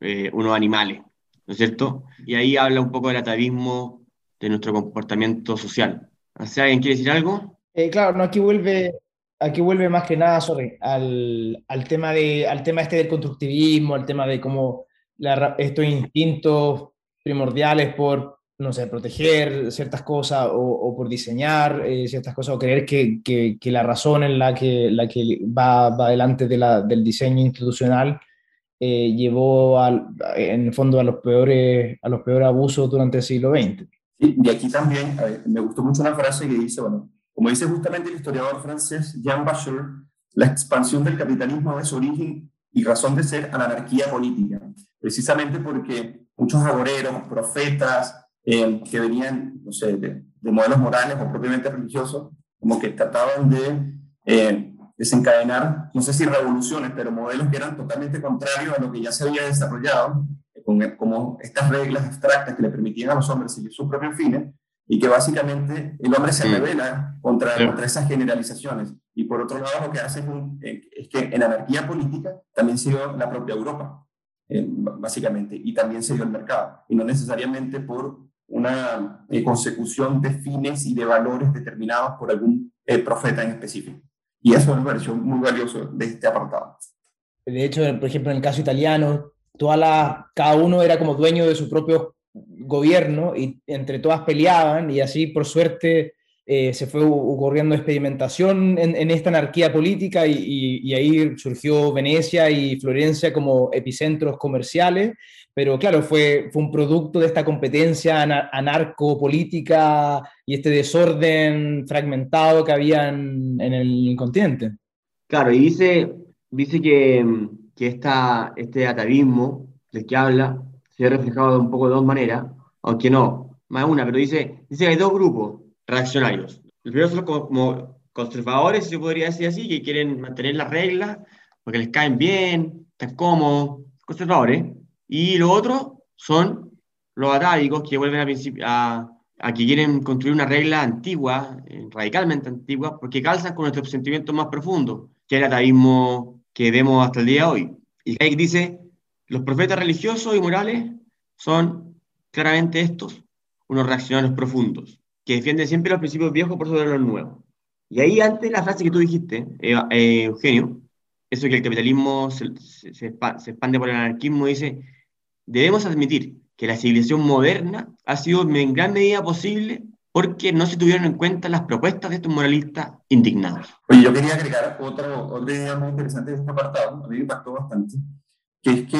eh, unos animales, ¿no es cierto? Y ahí habla un poco del atavismo de nuestro comportamiento social. ¿Alguien quiere decir algo? Eh, claro, no, aquí vuelve, aquí vuelve más que nada, sorry, al, al, tema de, al tema este del constructivismo, al tema de cómo la, estos instintos primordiales por, no sé, proteger ciertas cosas o, o por diseñar eh, ciertas cosas o creer que, que, que, la razón en la que, la que va, va delante de la, del diseño institucional eh, llevó al, en el fondo a los, peores, a los peores abusos durante el siglo XX. Y, aquí también me gustó mucho una frase que dice, bueno, como dice justamente el historiador francés Jean Bachar, la expansión del capitalismo es origen y razón de ser a la anarquía política, precisamente porque muchos agoreros, profetas, eh, que venían, no sé, de, modelos morales o propiamente religiosos, como que trataban de eh, desencadenar, no sé si revoluciones, pero modelos que eran totalmente contrarios a lo que ya se había desarrollado, como estas reglas abstractas que le permitían a los hombres seguir sus propios fines y que básicamente el hombre se revela contra, contra esas generalizaciones. Y por otro lado, lo que hace es, eh, es que en anarquía política también dio la propia Europa, eh, básicamente, y también se dio el mercado, y no necesariamente por una eh, consecución de fines y de valores determinados por algún profeta en específico. Y eso me pareció muy valioso de este apartado. De hecho, por ejemplo, en el caso italiano, toda cada uno era como dueño de su propio gobierno y entre todas peleaban y así por suerte eh, se fue ocurriendo experimentación en, esta anarquía política y, ahí surgió Venecia y Florencia como epicentros comerciales, pero claro, fue, fue un producto de esta competencia anarco-política y este desorden fragmentado que había en, en el continente. Claro, y dice, dice que que esta, este atavismo del que habla se ha reflejado de un poco de dos maneras, aunque no, más una, pero dice, dice que hay dos grupos reaccionarios. Los primeros son como, conservadores, si se podría decir así, que quieren mantener las reglas porque les caen bien, están cómodos, conservadores. Y los otros son los atávicos que vuelven a, a, a, que quieren construir una regla antigua, eh, radicalmente antigua, porque calzan con nuestros sentimientos más profundos, que es el atavismo que vemos hasta el día de hoy. Y Hayek dice, los profetas religiosos y morales son claramente estos, unos reaccionarios profundos, que defienden siempre los principios viejos por sobre los nuevos. Y ahí antes la frase que tú dijiste, eh, Eugenio, eso que el capitalismo se, se, expande por el anarquismo, dice, debemos admitir que la civilización moderna ha sido en gran medida posible porque no se tuvieron en cuenta las propuestas de estos moralistas indignados. Oye, yo quería agregar otro, otra idea muy interesante de este apartado, me impactó bastante, que es que,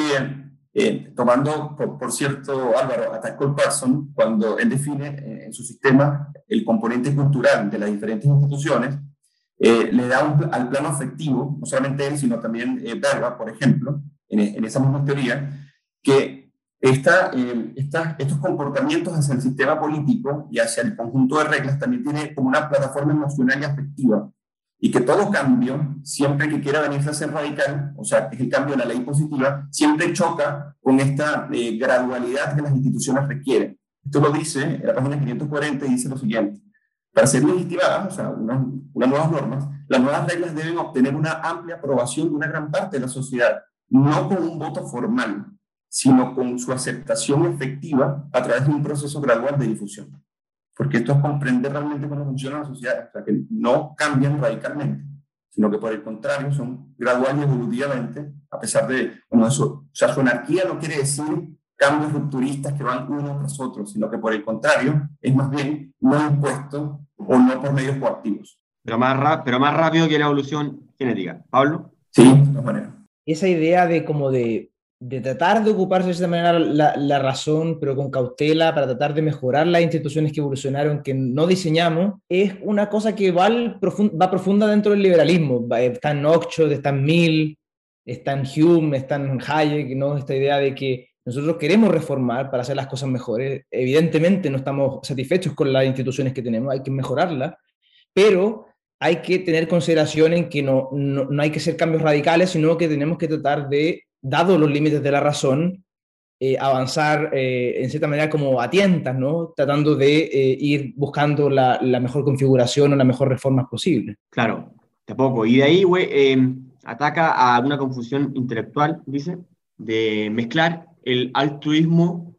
eh, tomando, por, cierto, Álvaro, a Cole Parson, cuando él define eh, en su sistema el componente cultural de las diferentes instituciones, eh, le da al plano afectivo, no solamente él, sino también Berga, por ejemplo, en, en esa misma teoría, que esta, eh, estos comportamientos hacia el sistema político y hacia el conjunto de reglas también tiene como una plataforma emocional y afectiva. Y que todo cambio, siempre que quiera venirse a ser radical, o sea, que el cambio de la ley positiva, siempre choca con esta eh, gradualidad que las instituciones requieren. Esto lo dice en la página 540 y dice lo siguiente. Para ser legitimadas, o sea, unas nuevas normas, las nuevas reglas deben obtener una amplia aprobación de una gran parte de la sociedad, no con un voto formal, sino con su aceptación efectiva a través de un proceso gradual de difusión. Porque esto es comprender realmente cómo funciona la sociedad, o sea, que no cambian radicalmente, sino que por el contrario son gradual y evolutivamente, a pesar de, bueno, eso, o sea, su anarquía no quiere decir cambios rupturistas que van uno tras otro, sino que por el contrario es más bien no impuesto o no por medios coactivos. Pero más, pero más rápido que la evolución genética. Pablo. Sí, de todas maneras. Esa idea de como de de tratar de ocuparse de esa manera la, la, razón, pero con cautela, para tratar de mejorar las instituciones que evolucionaron, que no diseñamos, es una cosa que va, va profunda dentro del liberalismo. Está en Oxford, está en Mill, está en Hume, está en Hayek, ¿no? esta idea de que nosotros queremos reformar para hacer las cosas mejores. Evidentemente no estamos satisfechos con las instituciones que tenemos, hay que mejorarlas, pero hay que tener consideración en que no, no, no hay que hacer cambios radicales, sino que tenemos que tratar de dado los límites de la razón, eh, avanzar eh, en cierta manera como a tientas, ¿no? Tratando de eh, ir buscando la, mejor configuración o la mejor reforma posible. Claro, tampoco. Y de ahí, ataca a una confusión intelectual, dice, de mezclar el altruismo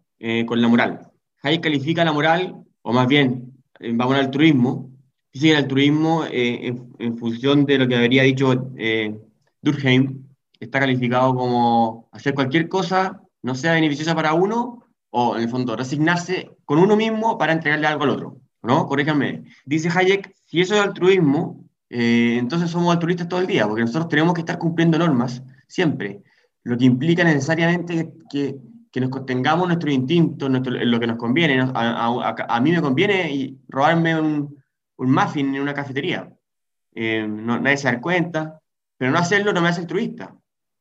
con la moral. Hayek califica la moral, o más bien, vamos al altruismo, dice que el altruismo, en, en, función de lo que habría dicho Durkheim, está calificado como hacer cualquier cosa no sea beneficiosa para uno o en el fondo resignarse con uno mismo para entregarle algo al otro, ¿no? Corríjame. Dice Hayek, si eso es altruismo, eh, entonces somos altruistas todo el día, porque nosotros tenemos que estar cumpliendo normas siempre, lo que implica necesariamente que, que nos tengamos nuestro instinto, nuestro, lo que nos conviene. A, a, a, mí me conviene robarme un, un muffin en una cafetería. Eh, no, nadie se da cuenta, pero no hacerlo no me hace altruista.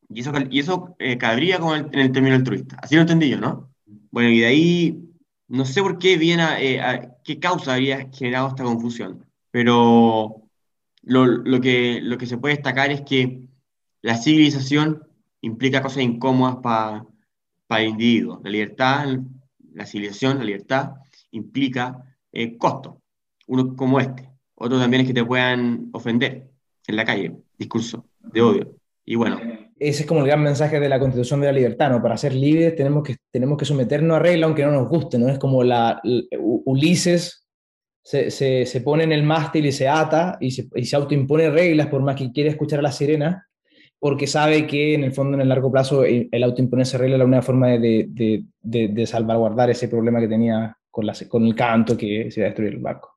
Y eso, y eso eh, cabría como en el término altruista. Así lo entendí yo, ¿no? Bueno, y de ahí, no sé por qué viene, eh, qué causa habría generado esta confusión, pero lo, lo, que, lo que se puede destacar es que la civilización implica cosas incómodas para para el individuo. La libertad, la civilización, la libertad, implica eh, costos, uno como este. Otro también es que te puedan ofender en la calle, discurso de odio. Y bueno, ese es como el gran mensaje de la Constitución de la Libertad, ¿no? Para ser libres tenemos que, tenemos que someternos a reglas aunque no nos guste, ¿no? Es como la, Ulises se, se, se, pone en el mástil y se ata y se, y se autoimpone reglas por más que quiera escuchar a la sirena, porque sabe que en el fondo, en el largo plazo, el, el autoimponerse reglas es la única forma de, de, de, de, salvaguardar ese problema que tenía con, la, con el canto que se iba a destruir el barco.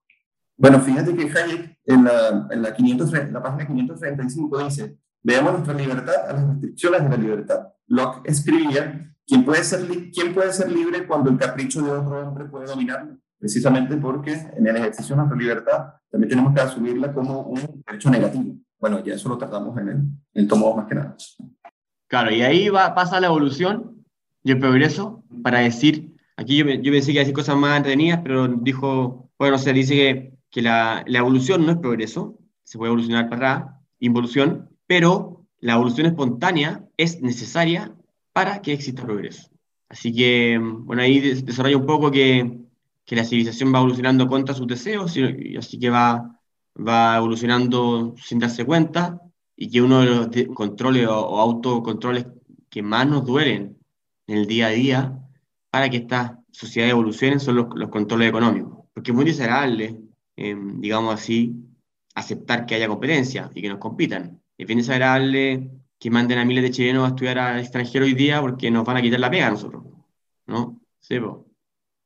Bueno, fíjate que Hayek en la, en la, 500, la página 535 dice Veamos nuestra libertad a las restricciones de la libertad. Locke escribía, ¿quién puede, ser ¿quién puede ser libre cuando el capricho de otro hombre puede dominarlo? Precisamente porque en el ejercicio de nuestra libertad también tenemos que asumirla como un derecho negativo. Bueno, ya eso lo tratamos en el, en el tomo más que nada. Claro, y ahí va, pasa la evolución y el progreso para decir, aquí yo, yo pensé que iba a decir cosas más entretenidas, pero dijo, bueno, se dice que, que la, la evolución no es progreso, se puede evolucionar para involución, pero la evolución espontánea es necesaria para que exista progreso. Así que, bueno, ahí desarrolla un poco que, que la civilización va evolucionando contra sus deseos, y así que va, va evolucionando sin darse cuenta, y que uno de los controles o, autocontroles que más nos duelen en el día a día para que estas sociedades evolucionen son los, los controles económicos. Porque es muy desagradable, eh, digamos así, aceptar que haya competencia y que nos compitan es bien desagradable que manden a miles de chilenos a estudiar al extranjero hoy día porque nos van a quitar la pega a nosotros. ¿no? Sí,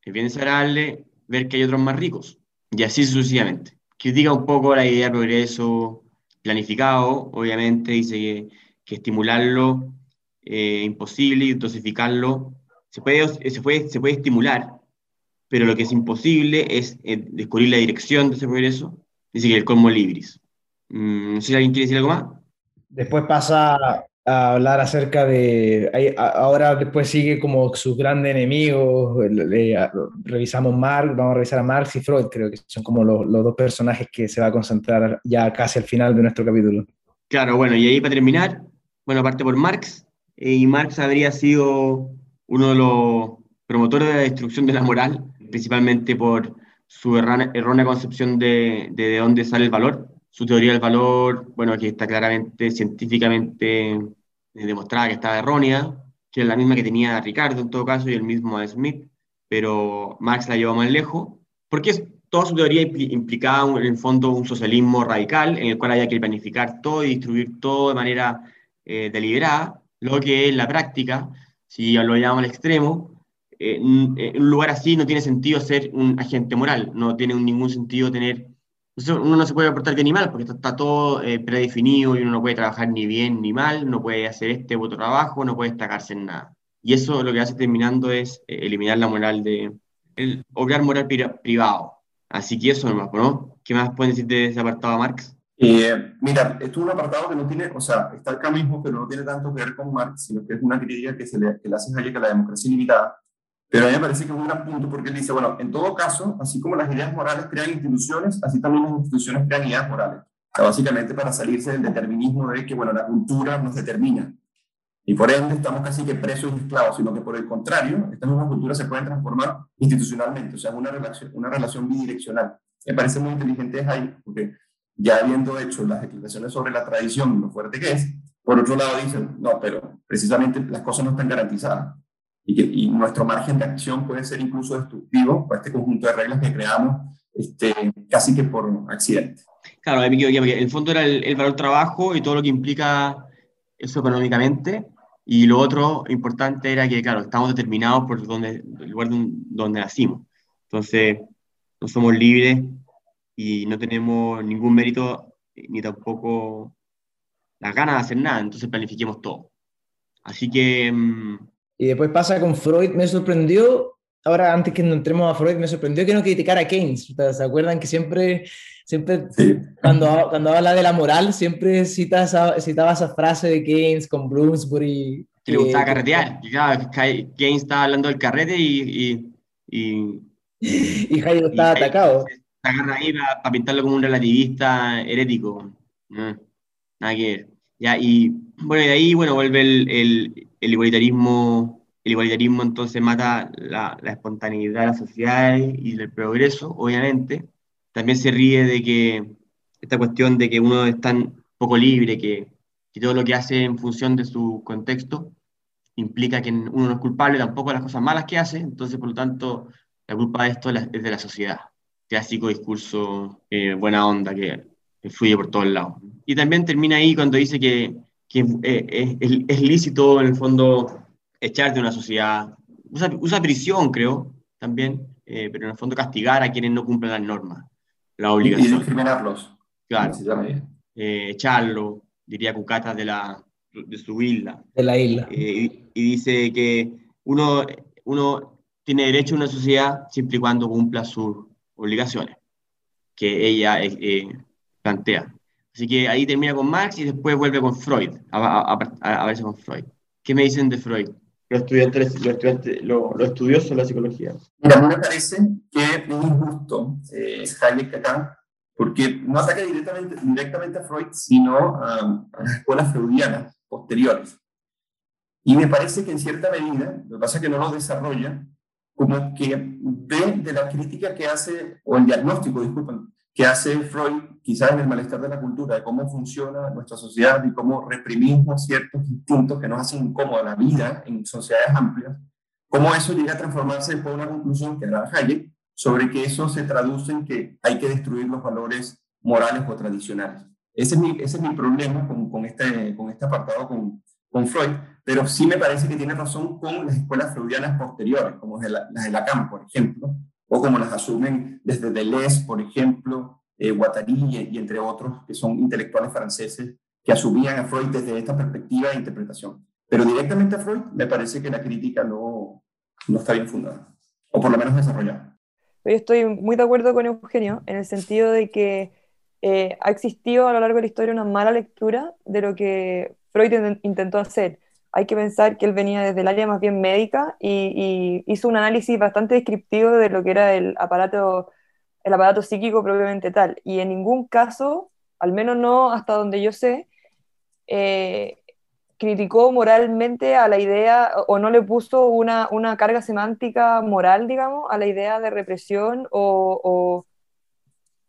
es bien desagradable ver que hay otros más ricos, y así sucesivamente. Critica un poco la idea de progreso planificado, obviamente, dice que, que estimularlo es eh, imposible dosificarlo se puede, se, puede, se puede estimular, pero lo que es imposible es eh, descubrir la dirección de ese progreso, dice que el colmo libris. Mm, no sé si alguien quiere decir algo más. Después pasa a hablar acerca de, ahora después sigue como sus grandes enemigos, revisamos Marx, vamos a revisar a Marx y Freud, creo que son como los, dos personajes que se va a concentrar ya casi al final de nuestro capítulo. Claro, bueno, y ahí para terminar, bueno, aparte por Marx, eh, y Marx habría sido uno de los promotores de la destrucción de la moral, principalmente por su errónea concepción de, de dónde sale el valor su teoría del valor, bueno, aquí está claramente científicamente eh, demostrada que estaba errónea, que es la misma que tenía Ricardo en todo caso y el mismo Smith, pero Marx la llevó más lejos, porque toda su teoría implicaba en el fondo un socialismo radical en el cual había que planificar todo y distribuir todo de manera eh, deliberada, lo que en la práctica, si lo llamamos al extremo, eh, en un lugar así no tiene sentido ser un agente moral, no tiene ningún sentido tener uno no se puede aportar bien ni mal, porque está, todo eh, predefinido y uno no puede trabajar ni bien ni mal, no puede hacer este u otro trabajo, no puede destacarse en nada. Y eso lo que hace terminando es eh, eliminar la moral de, el obrar moral privado. Así que eso nomás, ¿no? ¿Qué más pueden decir de ese apartado, Marx? Eh, mira, esto es un apartado que no tiene, o sea, está acá mismo, pero no tiene tanto que ver con Marx, sino que es una crítica que, se le, que le hace Hayek a la democracia ilimitada, pero a mí me parece que es un gran punto porque él dice, bueno, en todo caso, así como las ideas morales crean instituciones, así también las instituciones crean ideas morales. O sea, básicamente para salirse del determinismo de que, bueno, la cultura nos determina. Y por ende estamos casi que presos y esclavos, sino que por el contrario, estas mismas culturas se pueden transformar institucionalmente, o sea, una relación, una relación bidireccional. Me parece muy inteligente ahí, porque ya habiendo hecho las declaraciones sobre la tradición, lo fuerte que es, por otro lado dicen, no, pero precisamente las cosas no están garantizadas y, nuestro margen de acción puede ser incluso destructivo para este conjunto de reglas que creamos este, casi que por accidente. Claro, el fondo era el, valor trabajo y todo lo que implica eso económicamente. Y lo otro importante era que, claro, estamos determinados por donde, el lugar donde nacimos. Entonces, no somos libres y no tenemos ningún mérito ni tampoco las ganas de hacer nada. Entonces, planifiquemos todo. Así que mm, y después pasa con Freud, me sorprendió, ahora antes que no entremos a Freud, me sorprendió que no criticara a Keynes. ¿Se acuerdan que siempre, siempre cuando, cuando habla de la moral, siempre cita esa, citaba esa frase de Keynes con Bloomsbury? Que le gustaba carretear. Keynes estaba hablando del carrete y... Y, y, Hayek estaba atacado. Se, agarra ahí para, pintarlo como un relativista herético. nada que ver. Ya, y bueno, de ahí bueno, vuelve el, el, el igualitarismo, el igualitarismo entonces mata la, espontaneidad de la sociedad y el progreso, obviamente. También se ríe de que esta cuestión de que uno es tan poco libre que, que todo lo que hace en función de su contexto implica que uno no es culpable tampoco de las cosas malas que hace, entonces por lo tanto la culpa de esto es de la sociedad. Clásico discurso eh, buena onda que, que fluye por todos lados. Y también termina ahí cuando dice que que eh, es, lícito en el fondo echar de una sociedad, usa, prisión creo también, eh, pero en el fondo castigar a quienes no cumplen las normas, la obligación. Y discriminarlos. Claro. Eh, echarlo, diría Cucata de, la, de su isla. De la isla. y, dice que uno, uno tiene derecho a una sociedad siempre y cuando cumpla sus obligaciones, que ella plantea. Así que ahí termina con Marx y después vuelve con Freud, a, a, verse con Freud. ¿Qué me dicen de Freud? Los estudiantes, los, estudiantes, los, estudiosos de la psicología. Mira, a mí me parece que es injusto eh, Hayek acá, porque no ataca directamente, directamente a Freud, sino a, a las escuelas freudianas posteriores. Y me parece que en cierta medida, lo que pasa es que no lo desarrolla, como que ve de la crítica que hace, o el diagnóstico, disculpen, que hace Freud, quizás en el malestar de la cultura, de cómo funciona nuestra sociedad y cómo reprimimos ciertos instintos que nos hacen incómoda la vida en sociedades amplias, cómo eso llega a transformarse después en una conclusión que era Hayek sobre que eso se traduce en que hay que destruir los valores morales o tradicionales. Ese es mi, ese es mi problema con, con, este, con este apartado con, con Freud, pero sí me parece que tiene razón con las escuelas freudianas posteriores, como las de Lacan, por ejemplo, o como las asumen desde Deleuze, por ejemplo, eh, Guattari y, entre otros, que son intelectuales franceses que asumían a Freud desde esta perspectiva de interpretación. Pero directamente a Freud me parece que la crítica no, no está bien fundada, o por lo menos desarrollada. Yo estoy muy de acuerdo con Eugenio en el sentido de que eh, ha existido a lo largo de la historia una mala lectura de lo que Freud intentó hacer. Hay que pensar que él venía desde el área más bien médica y, hizo un análisis bastante descriptivo de lo que era el aparato, el aparato psíquico propiamente tal. Y en ningún caso, al menos no hasta donde yo sé, eh, criticó moralmente a la idea o no le puso una, una, carga semántica moral, digamos, a la idea de represión o,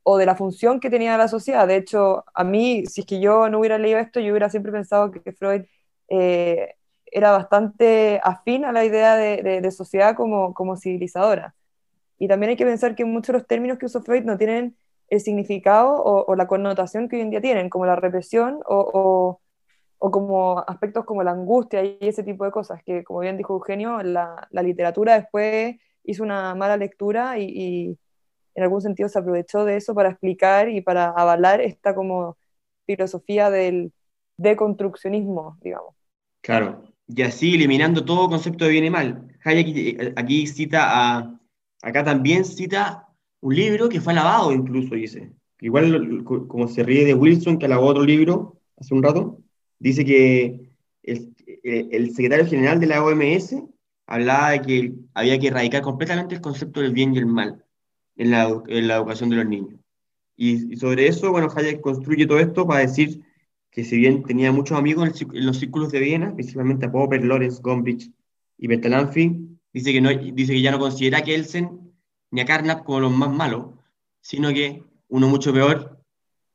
o de la función que tenía la sociedad. De hecho, a mí, si es que yo no hubiera leído esto, yo hubiera siempre pensado que, Freud eh, era bastante afín a la idea de, sociedad como, como, civilizadora. Y también hay que pensar que muchos de los términos que usó Freud no tienen el significado o, la connotación que hoy en día tienen, como la represión o, como aspectos como la angustia y ese tipo de cosas, que como bien dijo Eugenio, la, la literatura después hizo una mala lectura y en algún sentido se aprovechó de eso para explicar y para avalar esta como filosofía del deconstruccionismo, digamos. Claro, y así eliminando todo concepto de bien y mal. Hayek eh, aquí cita a, acá también cita un libro que fue alabado incluso, dice. Igual como se ríe de Wilson, que alabó otro libro hace un rato, dice que el, eh, secretario general de la OMS hablaba de que había que erradicar completamente el concepto del bien y el mal en la, educación de los niños. Y, sobre eso, bueno, Hayek construye todo esto para decir que si bien tenía muchos amigos en, los círculos de Viena, principalmente a Popper, Lorenz, Gombrich y Bertalanffy, dice que, no, dice que ya no considera a Kelsen ni a Carnap como los más malos, sino que uno mucho peor,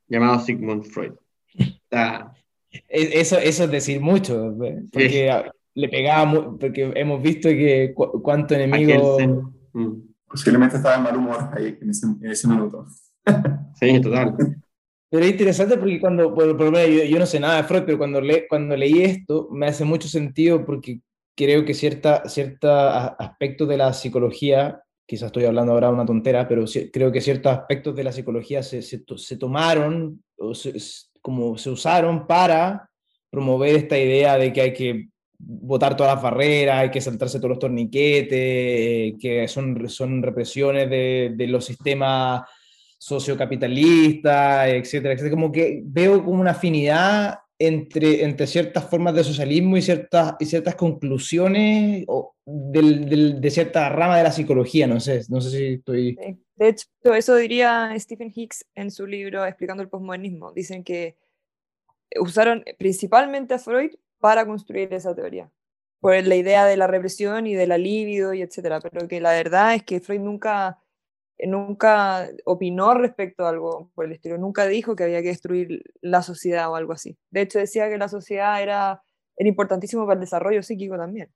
llamado Sigmund Freud. Eso, eso es decir mucho, porque le pegaba, porque hemos visto que cuánto enemigo... Mm posiblemente estaba en mal humor ahí en ese, en ese minuto. sí, total. Pero es interesante porque cuando, por, por yo, yo, no sé nada de Freud, pero cuando, le, cuando leí esto me hace mucho sentido porque creo que cierta, cierta aspectos de la psicología, quizás estoy hablando ahora una tontera, pero creo que ciertos aspectos de la psicología se, se, se tomaron o como se usaron para promover esta idea de que hay que botar todas las barreras, hay que saltarse todos los torniquetes, que son, son represiones de, de los sistemas sociocapitalistas, etcétera, etcétera. Como que veo como una afinidad entre, entre ciertas formas de socialismo y ciertas, y ciertas conclusiones o del, de cierta rama de la psicología, no sé, no sé si estoy... De hecho, eso diría Stephen Hicks en su libro Explicando el Postmodernismo. Dicen que usaron principalmente a Freud para construir esa teoría, por la idea de la represión y de la libido y etcétera, pero que la verdad es que Freud nunca, nunca opinó respecto a algo por el estilo, nunca dijo que había que destruir la sociedad o algo así. De hecho, decía que la sociedad era, era importantísimo para el desarrollo psíquico también.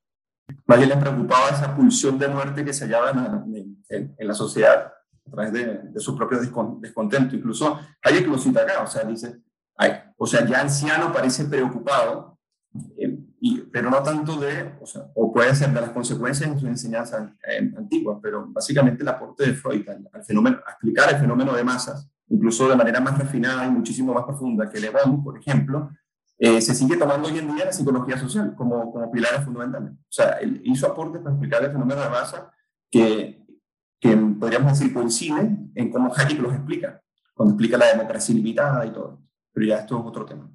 Más bien le preocupaba esa pulsión de muerte que se hallaba en, en, la sociedad a través de, de, su propio descontento. Incluso hay que lo cita acá, o sea, dice, ay, o sea, ya anciano parece preocupado eh, y, pero no tanto de, o, sea, o puede ser de las consecuencias en su enseñanza eh, antigua, pero básicamente el aporte de Freud al, fenómeno, a explicar el fenómeno de masas, incluso de manera más refinada y muchísimo más profunda que Le Bon, por ejemplo, eh, se sigue tomando hoy en día la psicología social como, como pilares fundamentales. O sea, él hizo aportes para explicar el fenómeno de masa que, que podríamos decir coincide en cómo Hayek los explica, cuando explica la democracia ilimitada y todo. Pero ya esto es otro tema.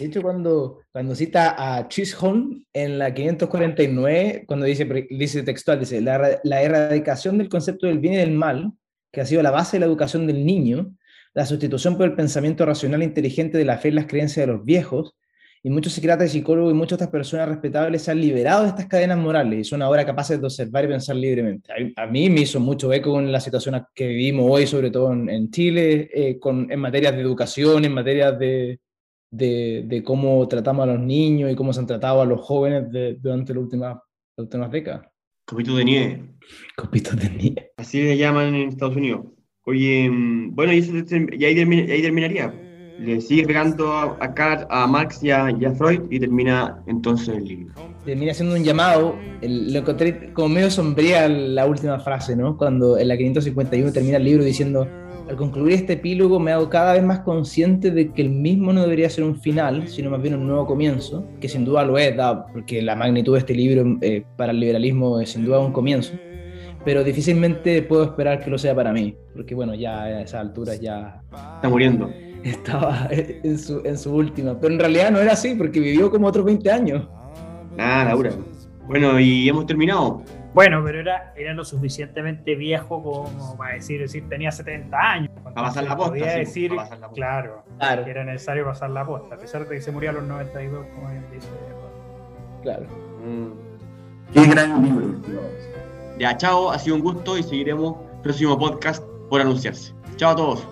De hecho, cuando, cuando cita a Chisholm en la 549, cuando dice, dice textual, dice, la, la erradicación del concepto del bien y del mal, que ha sido la base de la educación del niño, la sustitución por el pensamiento racional e inteligente de la fe y las creencias de los viejos, y muchos psiquiatras y psicólogos y muchas otras personas respetables se han liberado de estas cadenas morales y son ahora capaces de observar y pensar libremente. A, mí me hizo mucho eco con la situación que vivimos hoy, sobre todo en, Chile, eh, con, en materias de educación, en materias de, de, cómo tratamos a los niños y cómo se han tratado a los jóvenes durante las últimas, las últimas décadas. Copitos de nieve. Copitos de nieve. Así le llaman en Estados Unidos. Oye, mm, bueno, y, eso, ahí, terminaría. le sigue pegando a, a, a Marx y a, Freud y termina entonces el libro. Termina haciendo un llamado, lo encontré como medio sombría la última frase, ¿no? Cuando en la 551 termina el libro diciendo, al concluir este epílogo me hago cada vez más consciente de que el mismo no debería ser un final, sino más bien un nuevo comienzo, que sin duda lo es, porque la magnitud de este libro eh, para el liberalismo es sin duda un comienzo pero difícilmente puedo esperar que lo sea para mí, porque bueno, ya a esa altura ya... Está muriendo estaba en su, en su última. Pero en realidad no era así, porque vivió como otros 20 años. Nada, Laura. Bueno, y hemos terminado. Bueno, pero era, era lo suficientemente viejo como para decir, decir tenía 70 años. Para pasar la posta. Podía decir, pasar la posta. Claro, claro, que era necesario pasar la posta, a pesar de que se murió a los 92, como bien dice. Claro. Mm. Qué gran libro. Ya, chao, ha sido un gusto y seguiremos próximo podcast por anunciarse. Chao a todos.